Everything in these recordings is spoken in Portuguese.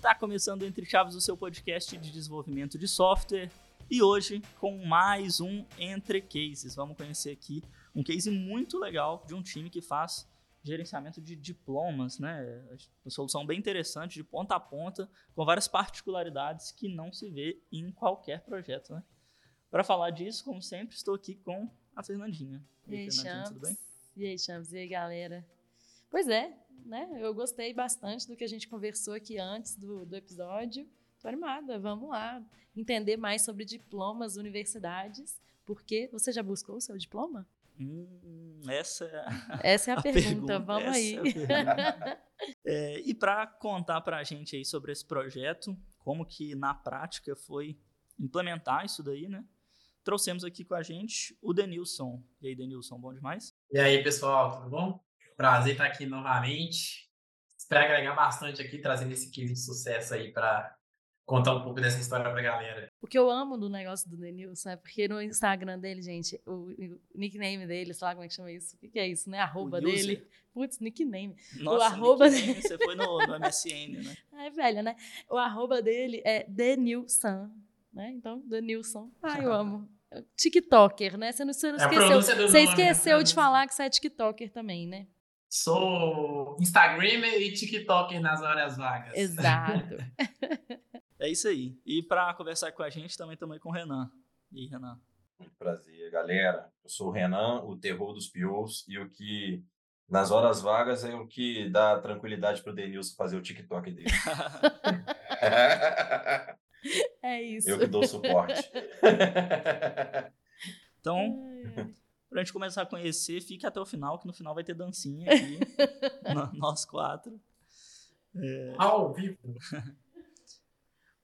Está começando Entre Chaves o seu podcast de desenvolvimento de software e hoje com mais um Entre Cases. Vamos conhecer aqui um case muito legal de um time que faz gerenciamento de diplomas, né? Uma solução bem interessante, de ponta a ponta, com várias particularidades que não se vê em qualquer projeto, né? Para falar disso, como sempre, estou aqui com a Fernandinha. E aí, Fernandinha, tudo bem? E aí, Champs, e aí, galera? Pois é, né? Eu gostei bastante do que a gente conversou aqui antes do, do episódio. Tô animada, vamos lá entender mais sobre diplomas, universidades. Porque você já buscou o seu diploma? Hum, essa é a, essa é a, a pergunta. pergunta. Vamos essa aí. É é, e para contar para a gente aí sobre esse projeto, como que na prática foi implementar isso daí, né? Trouxemos aqui com a gente o Denilson. E aí, Denilson, bom demais? E aí, pessoal, tudo bom? Prazer estar aqui novamente. Espero agregar bastante aqui, trazendo esse case de sucesso aí para contar um pouco dessa história para a galera. O que eu amo do negócio do Denilson é porque no Instagram dele, gente, o, o nickname dele, sei lá como é que chama isso. O que, que é isso, né? Arroba dele. Putz, nickname. Nossa, o arroba nickname, dele... você foi no, no MSN, né? É, velho, né? O arroba dele é Denilson, né? Então, Denilson. Ah, eu amo. TikToker, né? Você não, você não é esqueceu. Você né? esqueceu de falar que você é TikToker também, né? Sou Instagramer e TikToker nas horas vagas. Exato. é isso aí. E para conversar com a gente também estamos aí com o Renan. E aí, Renan? Muito prazer, galera. Eu sou o Renan, o terror dos pios, e o que nas horas vagas é o que dá tranquilidade para o Denilson fazer o TikTok dele. é isso. Eu que dou suporte. então, pra gente começar a conhecer, fique até o final, que no final vai ter dancinha aqui. nós quatro. É... Ao vivo.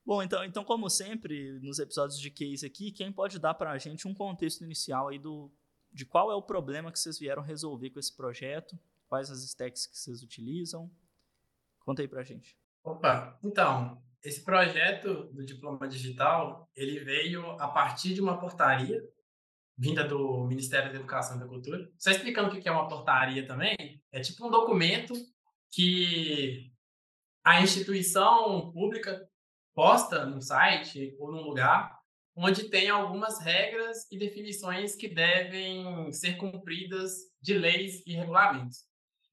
Bom, então, então, como sempre, nos episódios de case aqui, quem pode dar para a gente um contexto inicial aí do, de qual é o problema que vocês vieram resolver com esse projeto, quais as stacks que vocês utilizam? Conta aí para a gente. Opa, então, esse projeto do diploma digital, ele veio a partir de uma portaria vinda do Ministério da Educação e da Cultura. Só explicando o que é uma portaria também, é tipo um documento que a instituição pública posta no site ou num lugar onde tem algumas regras e definições que devem ser cumpridas de leis e regulamentos.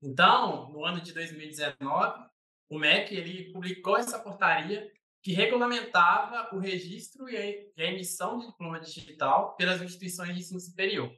Então, no ano de 2019, o MEC ele publicou essa portaria que regulamentava o registro e a emissão de diploma digital pelas instituições de ensino superior.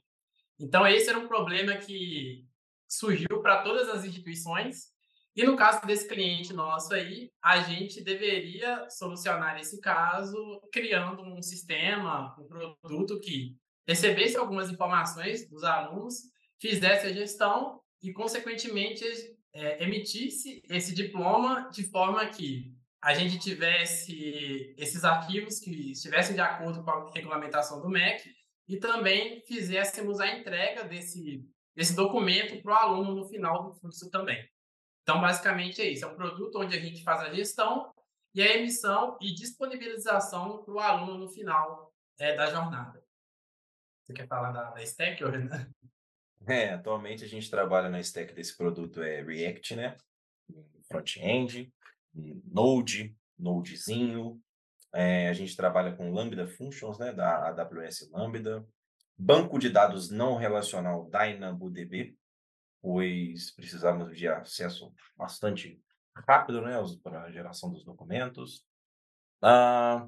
Então, esse era um problema que surgiu para todas as instituições, e no caso desse cliente nosso aí, a gente deveria solucionar esse caso criando um sistema, um produto que recebesse algumas informações dos alunos, fizesse a gestão e, consequentemente, é, emitisse esse diploma de forma que a gente tivesse esses arquivos que estivessem de acordo com a regulamentação do MEC e também fizéssemos a entrega desse, desse documento para o aluno no final do curso também. Então, basicamente é isso. É um produto onde a gente faz a gestão e a emissão e disponibilização para o aluno no final é, da jornada. Você quer falar da, da stack, Renan? É, atualmente a gente trabalha na stack desse produto é React, né? Front-end, Node, Nodezinho. É, a gente trabalha com Lambda Functions, né, da AWS Lambda. Banco de dados não relacional DynamoDB, pois precisamos de acesso bastante rápido né, para a geração dos documentos. Ah,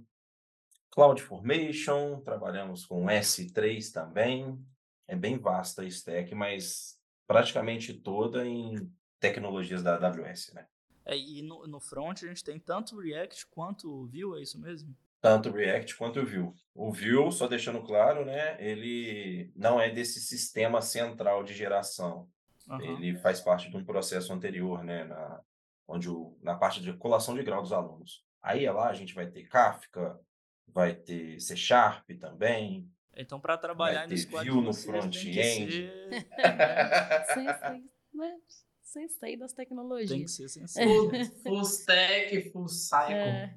CloudFormation, trabalhamos com S3 também. É bem vasta a stack, mas praticamente toda em tecnologias da AWS, né? É, e no, no front a gente tem tanto React quanto o Vue, é isso mesmo? Tanto o React quanto o Vue. O Vue, só deixando claro, né, ele não é desse sistema central de geração. Uhum. Ele faz parte de um processo anterior, né, na, onde o, na parte de colação de grau dos alunos. Aí é lá a gente vai ter Kafka, vai ter C Sharp também. Então, para trabalhar vai ter Vue no front-end. Ser... sensei das tecnologias. Tem que ser sensei. Full, stack, full cycle. É.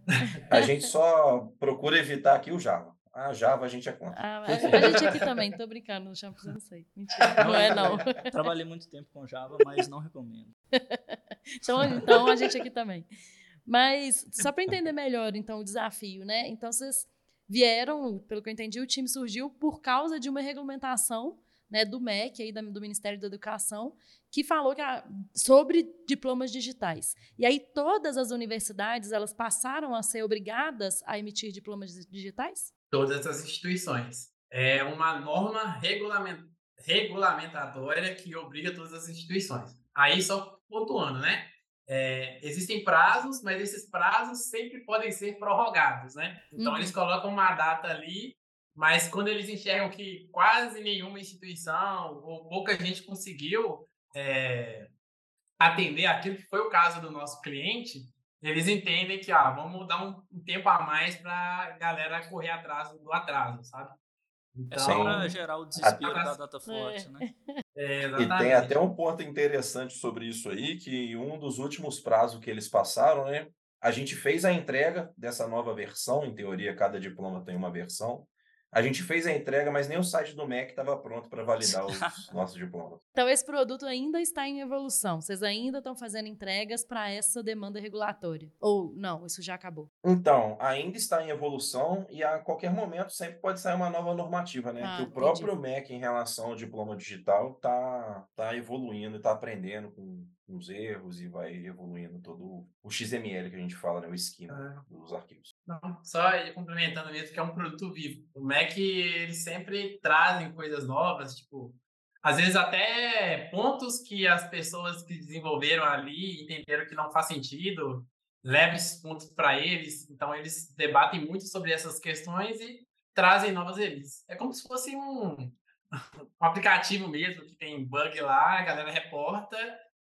A gente só procura evitar aqui o Java. A Java a gente é contra. Ah, a, gente aqui também, tô brincando, no shampoo sensei. Mentira, não é não. Trabalhei muito tempo com Java, mas não recomendo. então, então a gente aqui também. Mas só para entender melhor, então, o desafio, né? Então, vocês vieram, pelo que eu entendi, o time surgiu por causa de uma regulamentação né, do MEC, aí, do Ministério da Educação, que falou que a, sobre diplomas digitais. E aí todas as universidades elas passaram a ser obrigadas a emitir diplomas digitais? Todas as instituições. É uma norma regulament, regulamentatória que obriga todas as instituições. Aí, só pontuando, né? É, existem prazos, mas esses prazos sempre podem ser prorrogados, né? Então, uhum. eles colocam uma data ali, mas quando eles enxergam que quase nenhuma instituição ou pouca gente conseguiu é, atender aquilo que foi o caso do nosso cliente, eles entendem que ah, vamos dar um, um tempo a mais para a galera correr atrás do atraso, sabe? Então, é só para gerar o desespero da data forte, é. né? É, e tem até um ponto interessante sobre isso aí, que um dos últimos prazos que eles passaram, né? A gente fez a entrega dessa nova versão, em teoria cada diploma tem uma versão, a gente fez a entrega, mas nem o site do MEC estava pronto para validar os nossos diplomas. Então, esse produto ainda está em evolução. Vocês ainda estão fazendo entregas para essa demanda regulatória? Ou não, isso já acabou? Então, ainda está em evolução e a qualquer momento sempre pode sair uma nova normativa, né? Ah, que o próprio entendi. MEC, em relação ao diploma digital, está tá evoluindo, está aprendendo com uns erros e vai evoluindo todo o XML que a gente fala, né? O esquema é. dos arquivos. Não, só complementando mesmo que é um produto vivo. O Mac, eles sempre trazem coisas novas, tipo, às vezes até pontos que as pessoas que desenvolveram ali entenderam que não faz sentido, levam esses pontos para eles, então eles debatem muito sobre essas questões e trazem novas releases. É como se fosse um, um aplicativo mesmo, que tem bug lá, a galera reporta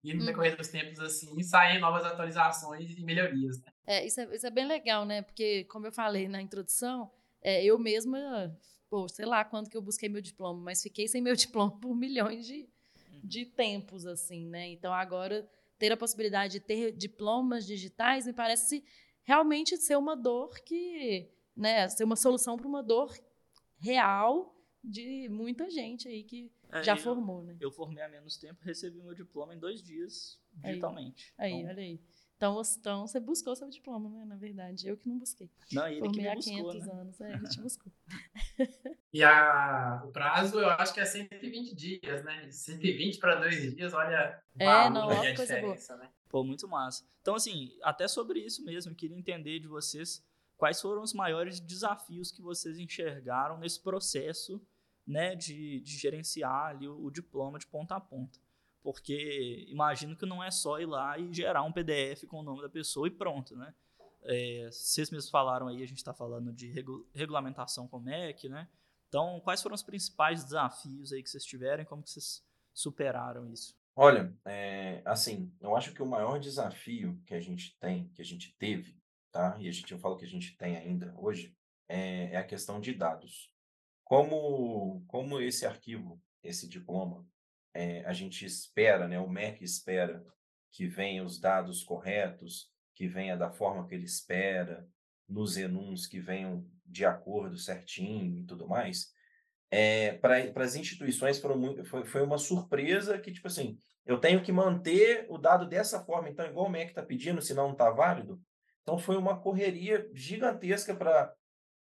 e no decorrer dos tempos, assim, saem novas atualizações e melhorias. Né? É, isso é, isso é bem legal, né? Porque, como eu falei na introdução, é, eu mesma, pô, sei lá quanto que eu busquei meu diploma, mas fiquei sem meu diploma por milhões de, uhum. de tempos, assim, né? Então, agora, ter a possibilidade de ter diplomas digitais me parece realmente ser uma dor que, né, ser uma solução para uma dor real de muita gente aí que é, já formou, né? Eu formei há menos tempo, recebi meu diploma em dois dias, digitalmente. Aí, então, olha aí. Então, então, você buscou seu diploma, né? Na verdade, eu que não busquei. Não, ele Formei que me buscou, há 500 né? anos, é, ele te buscou. e a, o prazo, eu acho que é 120 dias, né? 120 para dois dias, olha, é, não, é coisa boa. Né? Pô, muito massa. Então, assim, até sobre isso mesmo, eu queria entender de vocês quais foram os maiores desafios que vocês enxergaram nesse processo né, de, de gerenciar ali o, o, diploma de ponta a ponta. Porque imagino que não é só ir lá e gerar um PDF com o nome da pessoa e pronto, né? É, vocês mesmos falaram aí, a gente está falando de regu regulamentação com o MEC, né? Então, quais foram os principais desafios aí que vocês tiveram e como que vocês superaram isso? Olha, é, assim, eu acho que o maior desafio que a gente tem, que a gente teve, tá? E a gente, eu falo que a gente tem ainda hoje, é, é a questão de dados. Como, como esse arquivo, esse diploma, é, a gente espera, né, o MEC espera que venha os dados corretos, que venha da forma que ele espera, nos enuns que venham de acordo certinho e tudo mais, é, para as instituições foram, foi, foi uma surpresa que, tipo assim, eu tenho que manter o dado dessa forma, então, igual o MEC está pedindo, senão não está válido. Então, foi uma correria gigantesca para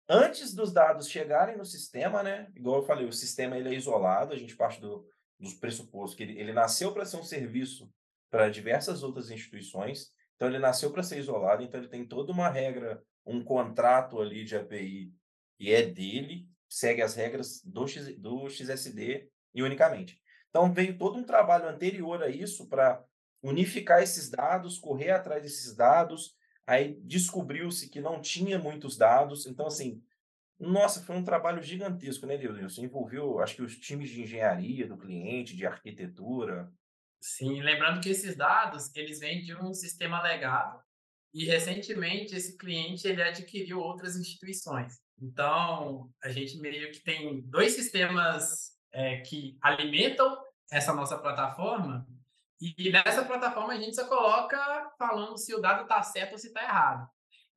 antes dos dados chegarem no sistema, né? Igual eu falei, o sistema ele é isolado, a gente parte do, dos pressupostos que ele, ele nasceu para ser um serviço para diversas outras instituições, então ele nasceu para ser isolado, então ele tem toda uma regra, um contrato ali de API e é dele, segue as regras do, X, do XSD e unicamente. Então veio todo um trabalho anterior a isso para unificar esses dados, correr atrás desses dados, Aí descobriu-se que não tinha muitos dados. Então, assim, nossa, foi um trabalho gigantesco, né, Deus? Envolveu, acho que os times de engenharia do cliente, de arquitetura. Sim, lembrando que esses dados, eles vêm de um sistema legado e recentemente esse cliente ele adquiriu outras instituições. Então, a gente meio que tem dois sistemas é, que alimentam essa nossa plataforma e nessa plataforma a gente só coloca falando se o dado está certo ou se está errado.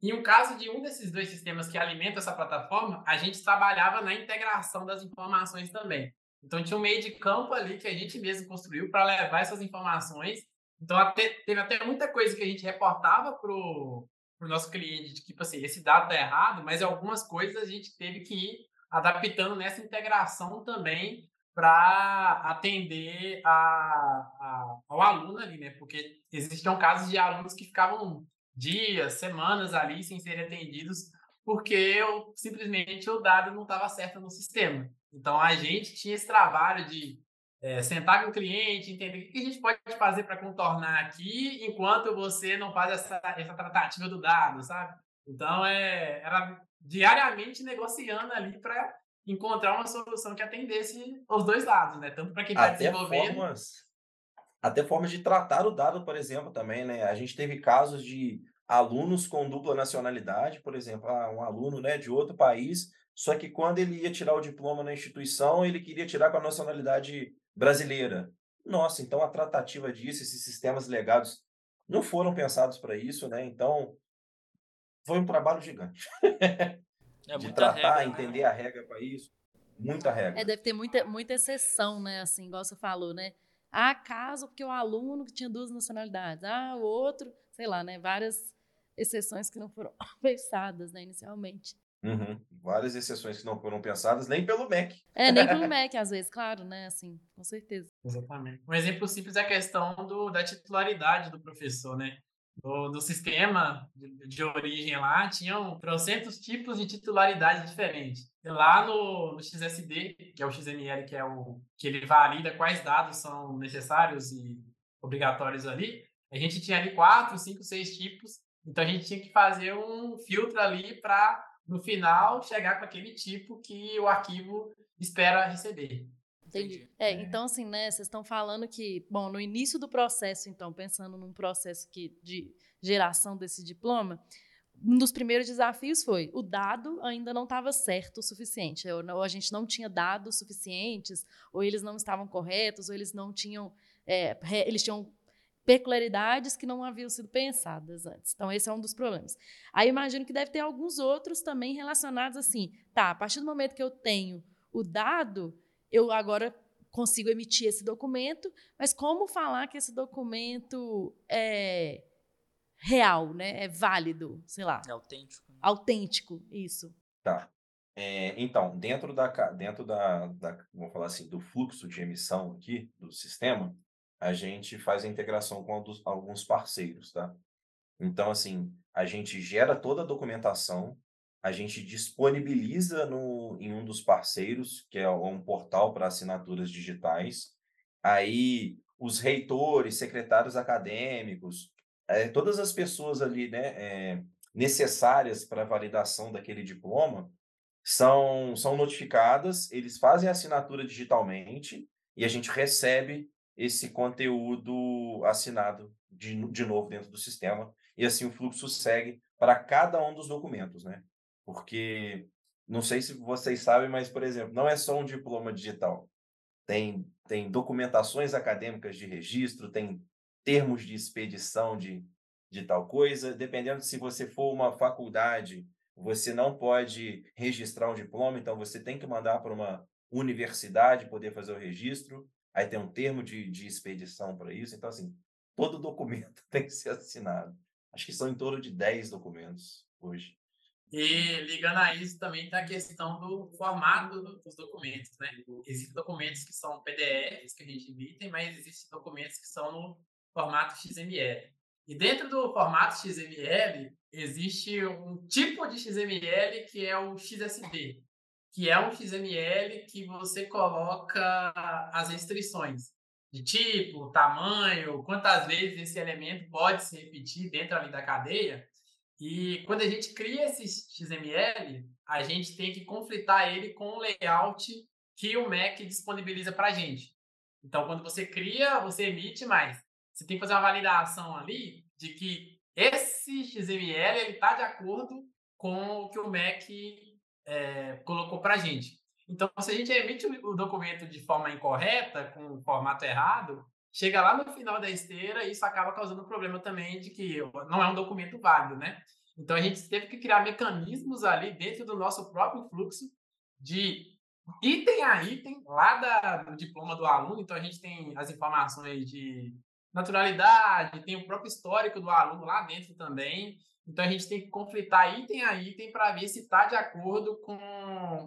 Em um caso de um desses dois sistemas que alimenta essa plataforma, a gente trabalhava na integração das informações também. Então tinha um meio de campo ali que a gente mesmo construiu para levar essas informações Então, até, teve até muita coisa que a gente reportava pro, pro nosso cliente, de tipo assim, esse dado tá errado, mas algumas coisas a gente teve que ir adaptando nessa integração também para atender a, a, ao aluno ali, né? Porque existiam casos de alunos que ficavam dias, semanas ali sem serem atendidos porque eu, simplesmente o dado não estava certo no sistema. Então a gente tinha esse trabalho de é, sentar com o cliente, entender o que a gente pode fazer para contornar aqui, enquanto você não faz essa, essa tratativa do dado, sabe? Então é, era diariamente negociando ali para encontrar uma solução que atendesse os dois lados, né? Tanto para quem está desenvolvendo. Formas, até formas de tratar o dado, por exemplo, também, né? A gente teve casos de alunos com dupla nacionalidade, por exemplo, ah, um aluno né, de outro país, só que quando ele ia tirar o diploma na instituição, ele queria tirar com a nacionalidade brasileira. Nossa, então a tratativa disso, esses sistemas legados não foram pensados para isso, né? Então, foi um trabalho gigante. É de tratar, regra, né? entender a regra para isso. Muita regra. É, deve ter muita, muita exceção, né? Assim, igual você falou, né? Ah, caso porque o aluno que tinha duas nacionalidades. Ah, o outro, sei lá, né? Várias exceções que não foram pensadas, né, inicialmente. Uhum. Várias exceções que não foram pensadas nem pelo MEC. É, nem pelo MEC, às vezes, claro, né? Assim, com certeza. Exatamente. Um exemplo simples é a questão do, da titularidade do professor, né? Do, do sistema de, de, origem lá, tinham trocentos tipos de titularidade diferentes. Lá no, no XSD, que é o XML, que é o que ele valida quais dados são necessários e obrigatórios ali, a gente tinha ali quatro, cinco, seis tipos então a gente tinha que fazer um filtro ali para, no final, chegar com aquele tipo que o arquivo espera receber. Entendi. É, é, então assim, né, vocês estão falando que, bom, no início do processo, então, pensando num processo que, de geração desse diploma, um dos primeiros desafios foi o dado ainda não estava certo o suficiente, ou, ou, a gente não tinha dados suficientes, ou eles não estavam corretos, ou eles não tinham, é, eles tinham peculiaridades que não haviam sido pensadas antes. Então, esse é um dos problemas. Aí, imagino que deve ter alguns outros também relacionados assim. Tá, a partir do momento que eu tenho o dado, eu agora consigo emitir esse documento, mas como falar que esse documento é real, né? É válido, sei lá. É autêntico. Né? Autêntico, isso. Tá. É, então, dentro da dentro da, da, vamos falar assim, do fluxo de emissão aqui do sistema, a gente faz a integração com alguns parceiros, tá? Então, assim, a gente gera toda a documentação, a gente disponibiliza no, em um dos parceiros, que é um portal para assinaturas digitais. Aí, os reitores, secretários acadêmicos, é, todas as pessoas ali né, é, necessárias para a validação daquele diploma são, são notificadas, eles fazem a assinatura digitalmente e a gente recebe esse conteúdo assinado de, de novo dentro do sistema, e assim o fluxo segue para cada um dos documentos, né? Porque não sei se vocês sabem, mas, por exemplo, não é só um diploma digital. Tem, tem documentações acadêmicas de registro, tem termos de expedição de, de tal coisa. Dependendo de se você for uma faculdade, você não pode registrar um diploma, então você tem que mandar para uma universidade poder fazer o registro aí tem um termo de, de expedição para isso. Então, assim, todo documento tem que ser assinado. Acho que são em torno de 10 documentos hoje. E ligando a isso também está a questão do formato dos documentos, né? Existem documentos que são PDFs que a gente emite, mas existem documentos que são no formato XML. E dentro do formato XML existe um tipo de XML que é o XSD, que é um XML que você coloca as restrições de tipo, tamanho, quantas vezes esse elemento pode se repetir dentro ali da cadeia. E quando a gente cria esse XML, a gente tem que conflitar ele com o layout que o Mac disponibiliza para a gente. Então, quando você cria, você emite, mas você tem que fazer uma validação ali de que esse XML está de acordo com o que o Mac é, colocou para a gente. Então, se a gente emite o documento de forma incorreta, com o formato errado, chega lá no final da esteira e isso acaba causando problema também de que não é um documento válido, né? Então, a gente teve que criar mecanismos ali dentro do nosso próprio fluxo de item a item, lá da, do diploma do aluno. Então, a gente tem as informações de naturalidade, tem o próprio histórico do aluno lá dentro também. Então a gente tem que conflitar item a item para ver se está de acordo com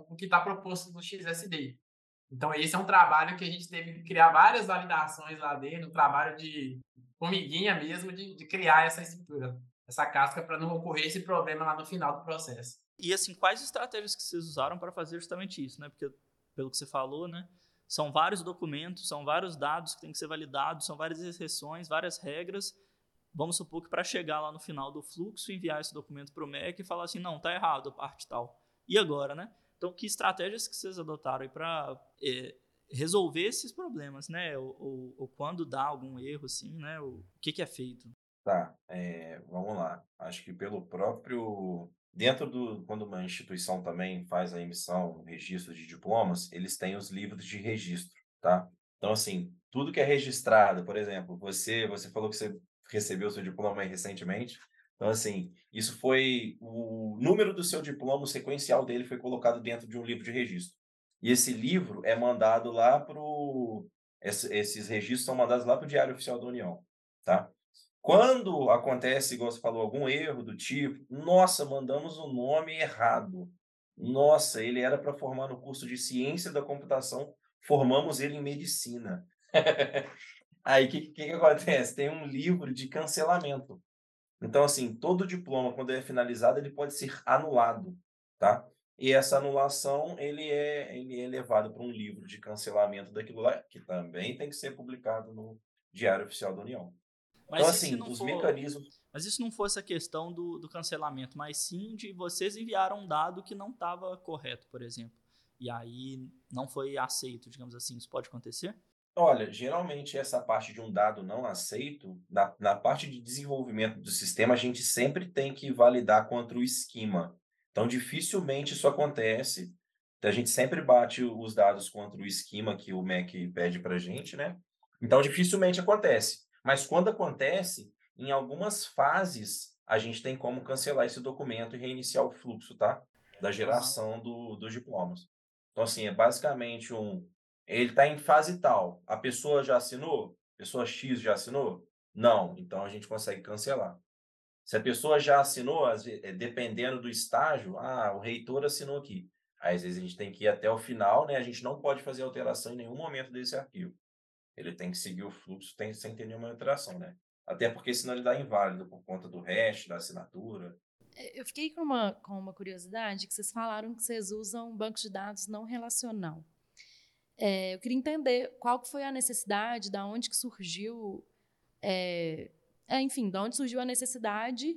o que está proposto no XSD. Então esse é um trabalho que a gente teve que criar várias validações lá dentro, um trabalho de formiguinha mesmo, de, de criar essa estrutura, essa casca para não ocorrer esse problema lá no final do processo. E assim, quais estratégias que vocês usaram para fazer justamente isso, né? Porque pelo que você falou, né? São vários documentos, são vários dados que têm que ser validados, são várias exceções, várias regras. Vamos supor que para chegar lá no final do fluxo, enviar esse documento para o MEC e falar assim, não, tá errado a parte tal. E agora, né? Então, que estratégias que vocês adotaram para é, resolver esses problemas, né? Ou, ou, ou, quando dá algum erro, assim, né? O, que, que é feito? Tá, é, vamos lá. Acho que pelo próprio Dentro do, quando uma instituição também faz a emissão, registro de diplomas, eles têm os livros de registro, tá? Então, assim, tudo que é registrado, por exemplo, você, você falou que você recebeu seu diploma recentemente, então, assim, isso foi o número do seu diploma, o sequencial dele foi colocado dentro de um livro de registro. E esse livro é mandado lá para o. Esses registros são mandados lá para o Diário Oficial da União, tá? Quando acontece, igual você falou, algum erro do tipo, nossa, mandamos o nome errado. Nossa, ele era para formar no curso de ciência da computação, formamos ele em medicina. Aí o que, que, que acontece? Tem um livro de cancelamento. Então, assim, todo diploma, quando é finalizado, ele pode ser anulado, tá? E essa anulação, ele é, ele é levado para um livro de cancelamento daquilo lá, que também tem que ser publicado no Diário Oficial da União. Mas então, assim, os for, mecanismos. Mas isso não fosse a questão do, do cancelamento, mas sim de vocês enviaram um dado que não estava correto, por exemplo. E aí não foi aceito, digamos assim. Isso pode acontecer? Olha, geralmente essa parte de um dado não aceito, na, na parte de desenvolvimento do sistema, a gente sempre tem que validar contra o esquema. Então, dificilmente isso acontece. A gente sempre bate os dados contra o esquema que o MEC pede para a gente, né? Então, dificilmente acontece. Mas quando acontece, em algumas fases, a gente tem como cancelar esse documento e reiniciar o fluxo, tá? Da geração do, dos diplomas. Então, assim, é basicamente um. Ele está em fase tal. A pessoa já assinou? Pessoa X já assinou? Não. Então a gente consegue cancelar. Se a pessoa já assinou, eh, dependendo do estágio, ah, o reitor assinou aqui. Aí, às vezes a gente tem que ir até o final, né? A gente não pode fazer alteração em nenhum momento desse arquivo ele tem que seguir o fluxo tem, sem ter nenhuma alteração, né? Até porque senão ele dá inválido por conta do hash, da assinatura. É, eu fiquei com uma, com uma curiosidade que vocês falaram que vocês usam banco de dados não relacional. É, eu queria entender qual que foi a necessidade, da onde que surgiu, é, é, enfim, da onde surgiu a necessidade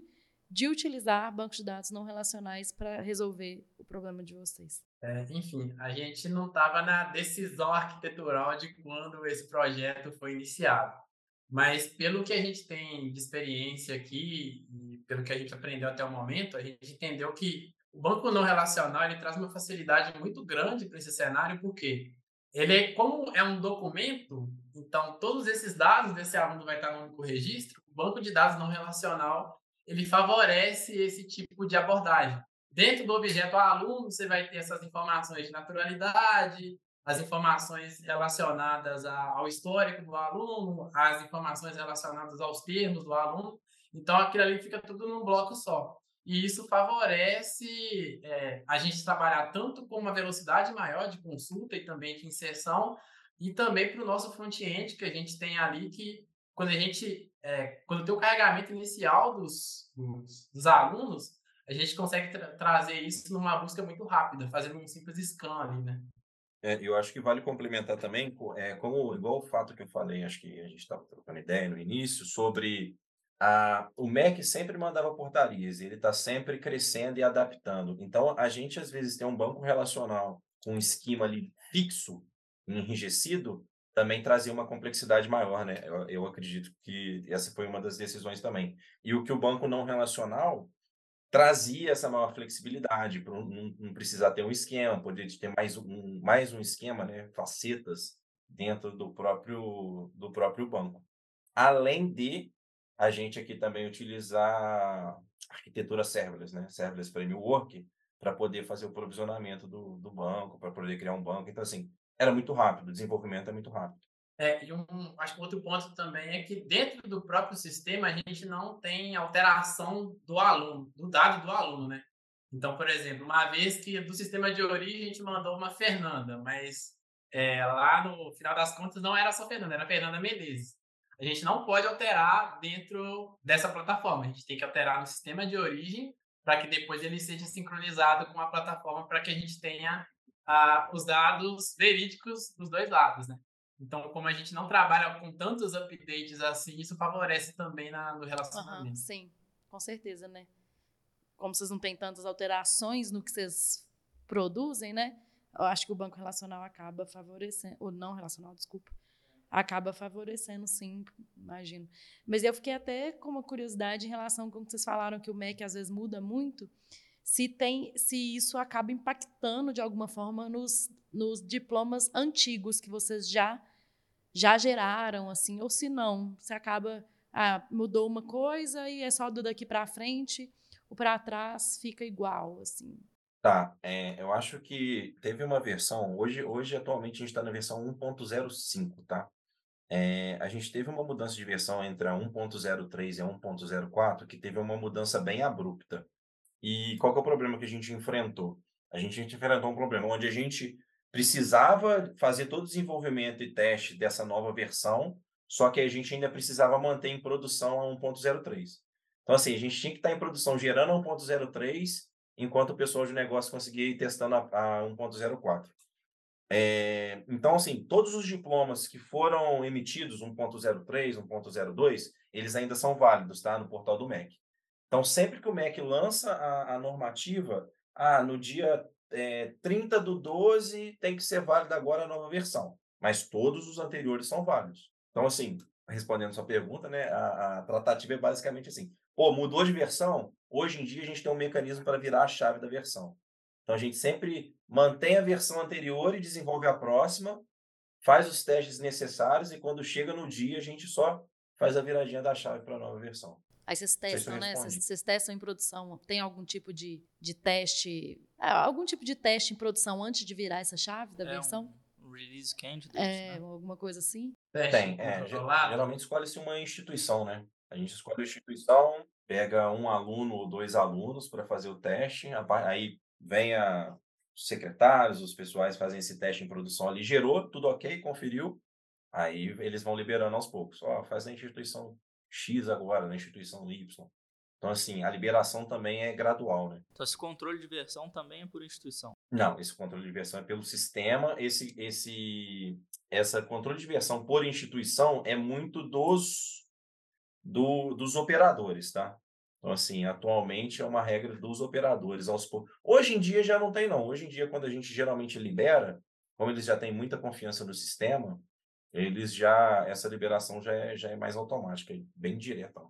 de utilizar bancos de dados não relacionais para resolver o problema de vocês. É, enfim, a gente não estava na decisão arquitetural de quando esse projeto foi iniciado. Mas pelo que a gente tem de experiência aqui e pelo que a gente aprendeu até o momento, a gente entendeu que o banco não relacional ele traz uma facilidade muito grande para esse cenário, porque ele é como é um documento, então todos esses dados desse aluno vai estar no único registro. O banco de dados não relacional ele favorece esse tipo de abordagem. Dentro do objeto aluno, você vai ter essas informações de naturalidade, as informações relacionadas ao histórico do aluno, as informações relacionadas aos termos do aluno. Então, aquilo ali fica tudo num bloco só. E isso favorece é, a gente trabalhar tanto com uma velocidade maior de consulta e também de inserção, e também para o nosso front-end, que a gente tem ali, que quando a gente, é, quando tem o carregamento inicial dos, dos, dos alunos, a gente consegue tra trazer isso numa busca muito rápida, fazendo um simples scan ali, né? É, eu acho que vale complementar também, é, como igual o fato que eu falei, acho que a gente estava trocando ideia no início, sobre a, o MEC sempre mandava portarias, ele está sempre crescendo e adaptando. Então, a gente às vezes tem um banco relacional com um esquema ali fixo, enrijecido, também trazia uma complexidade maior, né? Eu, eu acredito que essa foi uma das decisões também. E o que o banco não relacional trazia essa maior flexibilidade, para não, não, precisar ter um esquema, poder ter mais um, mais um esquema, né, facetas dentro do próprio, do próprio banco. Além de a gente aqui também utilizar arquitetura serverless, né, serverless framework, para poder fazer o provisionamento do, do banco, para poder criar um banco. Então, assim, era muito rápido, o desenvolvimento é muito rápido. É, e um, acho que outro ponto também é que dentro do próprio sistema a gente não tem alteração do aluno, do dado do aluno, né? Então, por exemplo, uma vez que do sistema de origem a gente mandou uma Fernanda, mas é, lá no final das contas não era só Fernanda, era Fernanda Menezes. A gente não pode alterar dentro dessa plataforma, a gente tem que alterar no sistema de origem para que depois ele seja sincronizado com a plataforma para que a gente tenha ah, os dados verídicos dos dois lados, né? Então, como a gente não trabalha com tantos updates assim, isso favorece também na, no relacionamento. Uhum, sim, com certeza, né? Como vocês não têm tantas alterações no que vocês produzem, né? Eu acho que o banco relacional acaba favorecendo, ou não relacional, desculpa, acaba favorecendo, sim, imagino. Mas eu fiquei até com uma curiosidade em relação com o que vocês falaram que o MEC às vezes muda muito, se tem, se isso acaba impactando de alguma forma nos, nos diplomas antigos que vocês já já geraram, assim, ou se não, se acaba ah, mudou uma coisa e é só do daqui para frente, o para trás fica igual, assim. Tá, é, eu acho que teve uma versão, hoje, hoje atualmente a gente está na versão 1.05, tá? É, a gente teve uma mudança de versão entre a 1.03 e a 1.04 que teve uma mudança bem abrupta. E qual é o problema que a gente enfrentou? A gente enfrentou um problema onde a gente precisava fazer todo o desenvolvimento e teste dessa nova versão, só que a gente ainda precisava manter em produção a 1.03. Então, assim, a gente tinha que estar em produção gerando a 1.03, enquanto o pessoal de negócio conseguia ir testando a, a 1.04. É, então, assim, todos os diplomas que foram emitidos, 1.03, 1.02, eles ainda são válidos, tá? No portal do MEC. Então, sempre que o MEC lança a, a normativa, ah, no dia é, 30 do 12 tem que ser válida agora a nova versão, mas todos os anteriores são válidos. Então, assim, respondendo sua pergunta, né, a, a tratativa é basicamente assim: pô, mudou de versão? Hoje em dia a gente tem um mecanismo para virar a chave da versão. Então, a gente sempre mantém a versão anterior e desenvolve a próxima, faz os testes necessários e quando chega no dia a gente só faz a viradinha da chave para a nova versão. Aí vocês testam, né? Vocês, vocês, testam em produção. Tem algum tipo de, de teste, é, algum tipo de teste em produção antes de virar essa chave da é versão? Um release candidate, é, né? alguma coisa assim? Tem, é, geralmente escolhe-se uma instituição, né? A gente escolhe a instituição, pega um aluno ou dois alunos para fazer o teste, aí vem a os secretários, os pessoais fazem esse teste em produção ali, gerou, tudo ok, conferiu, aí eles vão liberando aos poucos. Ó, faz na instituição X agora, na instituição Y. Então, assim, a liberação também é gradual, né? Então, esse controle de versão também é por instituição? Não, esse controle de versão é pelo sistema. Esse, esse, essa controle de versão por instituição é muito dos, do, dos operadores, tá? Então, assim, atualmente é uma regra dos operadores. Aos poucos. Hoje em dia já não tem, não. Hoje em dia, quando a gente geralmente libera, como eles já têm muita confiança no sistema, eles já essa liberação já é, já é mais automática, bem direta.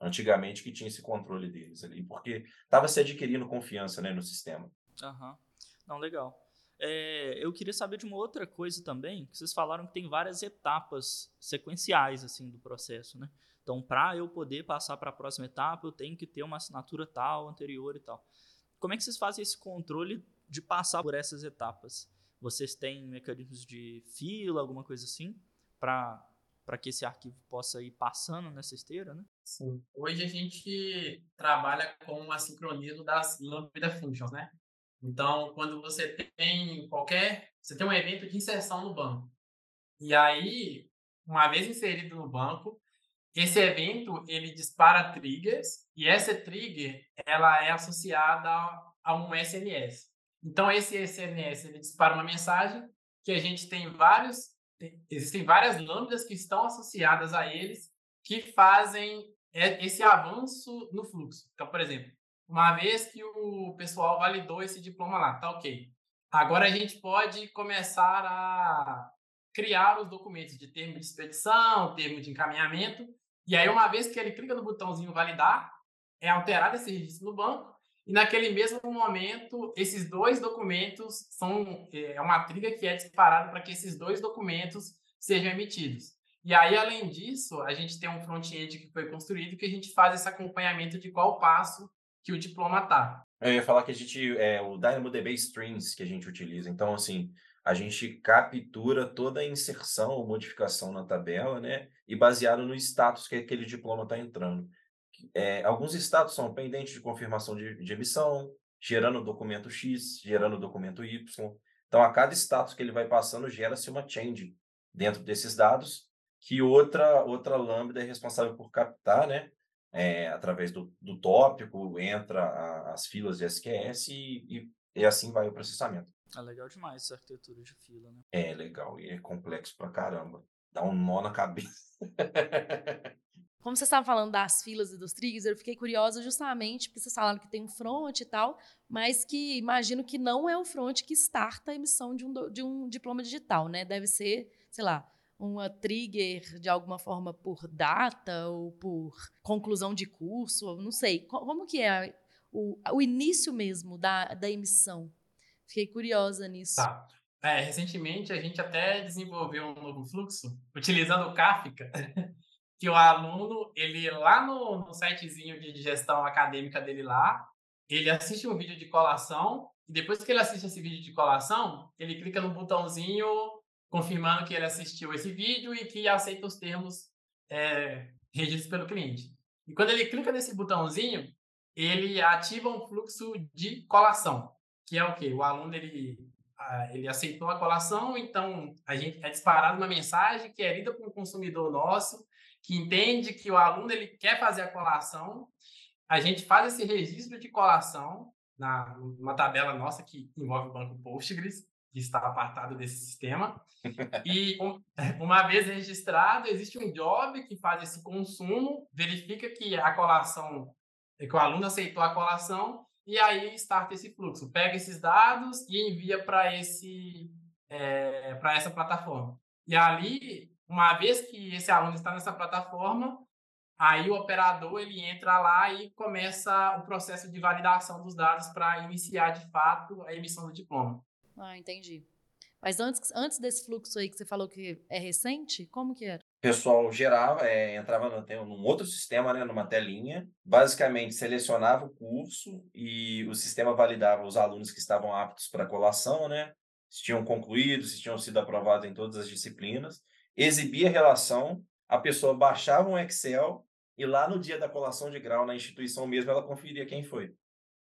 Antigamente que tinha esse controle deles ali, porque estava se adquirindo confiança né, no sistema. Aham, uhum. não, legal. É, eu queria saber de uma outra coisa também, que vocês falaram que tem várias etapas sequenciais assim do processo, né? Então, para eu poder passar para a próxima etapa, eu tenho que ter uma assinatura tal, anterior e tal. Como é que vocês fazem esse controle de passar por essas etapas? Vocês têm mecanismos de fila, alguma coisa assim, para que esse arquivo possa ir passando nessa esteira, né? Sim. Hoje a gente trabalha com o sincronismo das Lambda Functions, né? Então, quando você tem qualquer... Você tem um evento de inserção no banco. E aí, uma vez inserido no banco, esse evento, ele dispara triggers e essa trigger, ela é associada a um SMS. Então, esse SMS ele dispara uma mensagem que a gente tem vários, existem várias lambdas que estão associadas a eles que fazem esse avanço no fluxo. Então, por exemplo, uma vez que o pessoal validou esse diploma lá, tá ok. Agora a gente pode começar a criar os documentos de termo de expedição, termo de encaminhamento, e aí uma vez que ele clica no botãozinho validar, é alterado esse registro no banco e naquele mesmo momento, esses dois documentos são é uma trilha que é disparada para que esses dois documentos sejam emitidos. E aí, além disso, a gente tem um front-end que foi construído que a gente faz esse acompanhamento de qual passo que o diploma está. Eu ia falar que a gente, é o DynamoDB Strings que a gente utiliza. Então, assim, a gente captura toda a inserção ou modificação na tabela, né? E baseado no status que aquele diploma está entrando. É, alguns status são pendentes de confirmação de, de emissão, gerando documento X, gerando documento Y. Então, a cada status que ele vai passando, gera-se uma change dentro desses dados, que outra, outra lambda é responsável por captar, né? É, através do, do tópico, entra a, as filas de SQS e, e, e assim vai o processamento. É legal demais essa arquitetura de fila, né? É legal e é complexo pra caramba. Dá um nó na cabeça. Como vocês estavam falando das filas e dos triggers, eu fiquei curiosa justamente porque vocês falaram que tem um front e tal, mas que imagino que não é o front que starta a emissão de um, de um diploma digital, né? Deve ser, sei lá, uma trigger de alguma forma por data ou por conclusão de curso, não sei. Como que é o, o início mesmo da, da emissão? Fiquei curiosa nisso. Tá. É, recentemente a gente até desenvolveu um novo fluxo utilizando o Kafka, que o aluno, ele lá no, no sitezinho de gestão acadêmica dele lá, ele assiste um vídeo de colação e depois que ele assiste esse vídeo de colação, ele clica no botãozinho confirmando que ele assistiu esse vídeo e que aceita os termos é, regidos pelo cliente. E quando ele clica nesse botãozinho, ele ativa um fluxo de colação, que é o quê? O aluno ele, ele aceitou a colação, então a gente é disparada uma mensagem que é lida por um consumidor nosso, que entende que o aluno ele quer fazer a colação, a gente faz esse registro de colação na uma tabela nossa que envolve o banco Postgres, que está apartado desse sistema. E um, uma vez registrado, existe um job que faz esse consumo, verifica que a colação, que o aluno aceitou a colação, e aí starta esse fluxo. Pega esses dados e envia para esse é, para essa plataforma. E ali, uma vez que esse aluno está nessa plataforma, aí o operador ele entra lá e começa o processo de validação dos dados para iniciar de fato a emissão do diploma. Ah, entendi. Mas antes, antes desse fluxo aí que você falou que é recente, como que era? O pessoal gerava, é, entrava no, num outro sistema, né, numa telinha, basicamente selecionava o curso e o sistema validava os alunos que estavam aptos para colação, né, se tinham concluído, se tinham sido aprovados em todas as disciplinas, exibia a relação, a pessoa baixava um Excel e lá no dia da colação de grau na instituição mesmo ela conferia quem foi.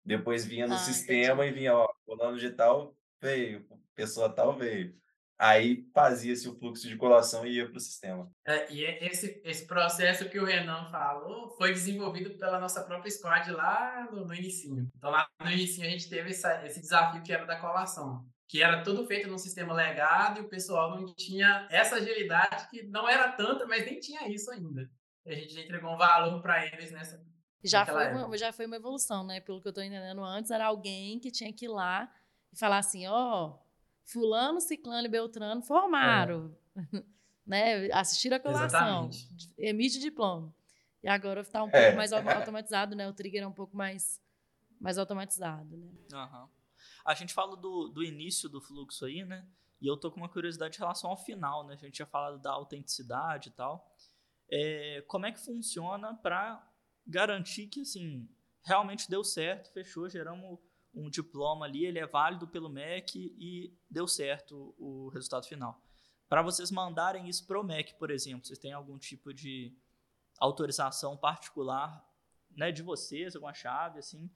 Depois vinha no ah, sistema entendi. e vinha, ó, fulano de tal veio, pessoa tal veio. Aí fazia-se o fluxo de colação e ia para o sistema. É, e é esse, esse processo que o Renan falou foi desenvolvido pela nossa própria squad lá no, no início. Então, lá no início a gente teve essa, esse desafio que era da colação, que era tudo feito num sistema legado e o pessoal não tinha essa agilidade, que não era tanta, mas nem tinha isso ainda. A gente já entregou um valor para eles nessa. Já foi, uma, já foi uma evolução, né? Pelo que eu estou entendendo antes, era alguém que tinha que ir lá e falar assim, ó, oh, fulano, ciclano e beltrano formaram, é. né? Assistiram a colação, Exatamente. emite diploma. E agora está um pouco é. mais automatizado, né? O trigger é um pouco mais, mais automatizado, né? Uhum. A gente fala do, do início do fluxo aí, né? E eu tô com uma curiosidade em relação ao final, né? A gente tinha falado da autenticidade e tal. É, como é que funciona para garantir que, assim, realmente deu certo, fechou, geramos um diploma ali, ele é válido pelo MEC e deu certo o resultado final. Para vocês mandarem isso para o MEC, por exemplo, vocês têm algum tipo de autorização particular né, de vocês, alguma chave assim,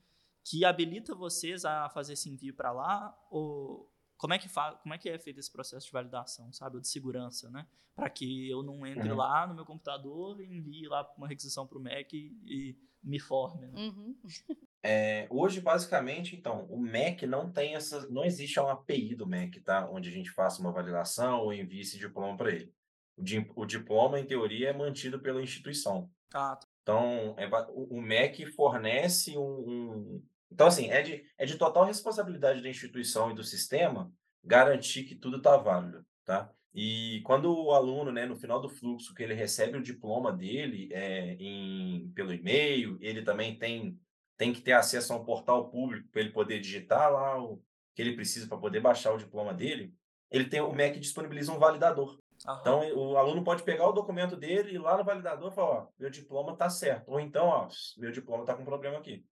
que habilita vocês a fazer esse envio para lá? Ou como é que faz, como é que é feito esse processo de validação, sabe, ou de segurança, né? Para que eu não entre uhum. lá no meu computador e envie lá uma requisição para o MEC e, e me forme. Né? Uhum. É, hoje, basicamente, então, o MEC não tem essa. Não existe uma API do MEC, tá? Onde a gente faça uma validação ou envie esse diploma para ele. O, di, o, diploma, em teoria, é mantido pela instituição. Ah, tá. Então, é, o, o MEC fornece um, um. então, assim, é de, é de total responsabilidade da instituição e do sistema garantir que tudo está válido, tá? E quando o aluno, né, no final do fluxo, que ele recebe o diploma dele é, em, pelo e-mail, ele também tem tem que ter acesso a um portal público para ele poder digitar lá o que ele precisa para poder baixar o diploma dele, ele tem o MEC disponibiliza um validador. Uhum. Então, o aluno pode pegar o documento dele e ir lá no validador e falar, ó, meu diploma está certo. Ou então, ó, meu diploma está com problema aqui.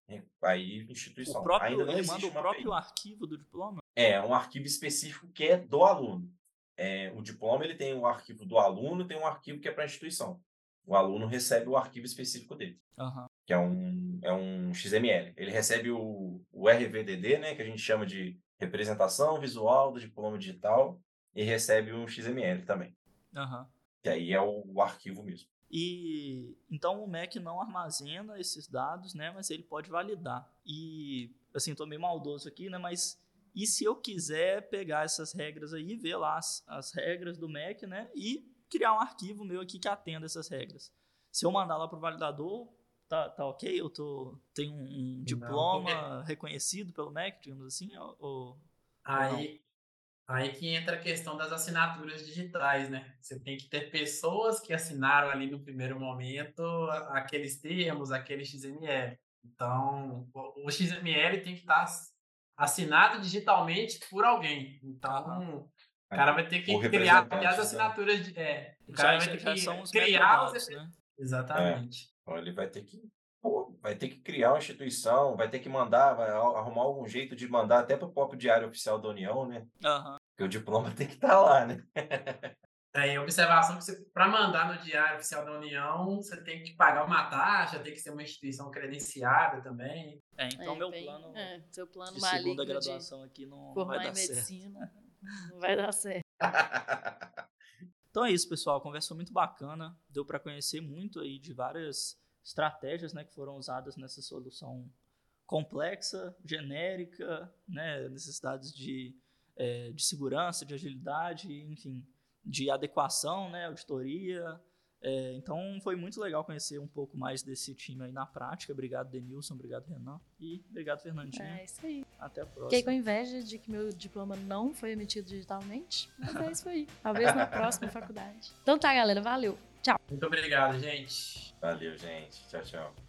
Aí, instituição. O próprio, Ainda não ele manda o próprio API. arquivo do diploma? É, um arquivo específico que é do aluno. É, o diploma ele tem um arquivo do aluno, tem um arquivo que é para a instituição. O aluno recebe o arquivo específico dele, Aham. que é um, é um XML. Ele recebe o, o RVDD, né, que a gente chama de representação visual do diploma digital, e recebe um XML também, Aham. que aí é o, o arquivo mesmo. E então o Mac não armazena esses dados, né? Mas ele pode validar. E assim, tô meio maldoso aqui, né? Mas e se eu quiser pegar essas regras aí, ver lá as, as regras do Mac, né? E criar um arquivo meu aqui que atenda essas regras. Se eu mandar lá pro validador, tá, tá ok? Eu tô, tenho um, um diploma reconhecido pelo Mac, digamos assim? Ou, ou- Aí, aí que entra a questão das assinaturas digitais, né? Você tem que ter pessoas que assinaram ali no primeiro momento aqueles termos, aquele XML. Então, o o XML tem que estar assinado digitalmente por alguém. Então, o cara vai ter que criar as assinaturas de. É, o já, cara vai ter que criar os. né? Exatamente. Então ele vai ter que, pô, vai ter que criar uma instituição, vai ter que mandar, vai a- arrumar algum jeito de mandar até para o próprio Diário Oficial da União, né? Aham. Porque o diploma tem que estar lá, né? Tem observação que para mandar no Diário Oficial da União, você tem que pagar uma taxa, tem que ser uma instituição credenciada também. É, então É, meu bem- plano é, seu plano de segunda de graduação aqui não vai dar em certo. não vai dar certo. Então é isso, pessoal. Conversa muito bacana. Deu para conhecer muito aí de várias estratégias né, que foram usadas nessa solução complexa, genérica, né, necessidades de, eh, de segurança, de agilidade, enfim, de adequação, né, auditoria. Eh, então foi muito legal conhecer um pouco mais desse time aí na prática. Obrigado, Denilson. Obrigado, Renan. E obrigado, Fernandinho. É isso aí. Até a próxima. Fiquei com inveja de que meu diploma não foi emitido digitalmente, mas é isso aí. Talvez na próxima faculdade. Então tá, galera. Valeu. Tchau. Muito obrigado, gente. Valeu, gente. Tchau, tchau.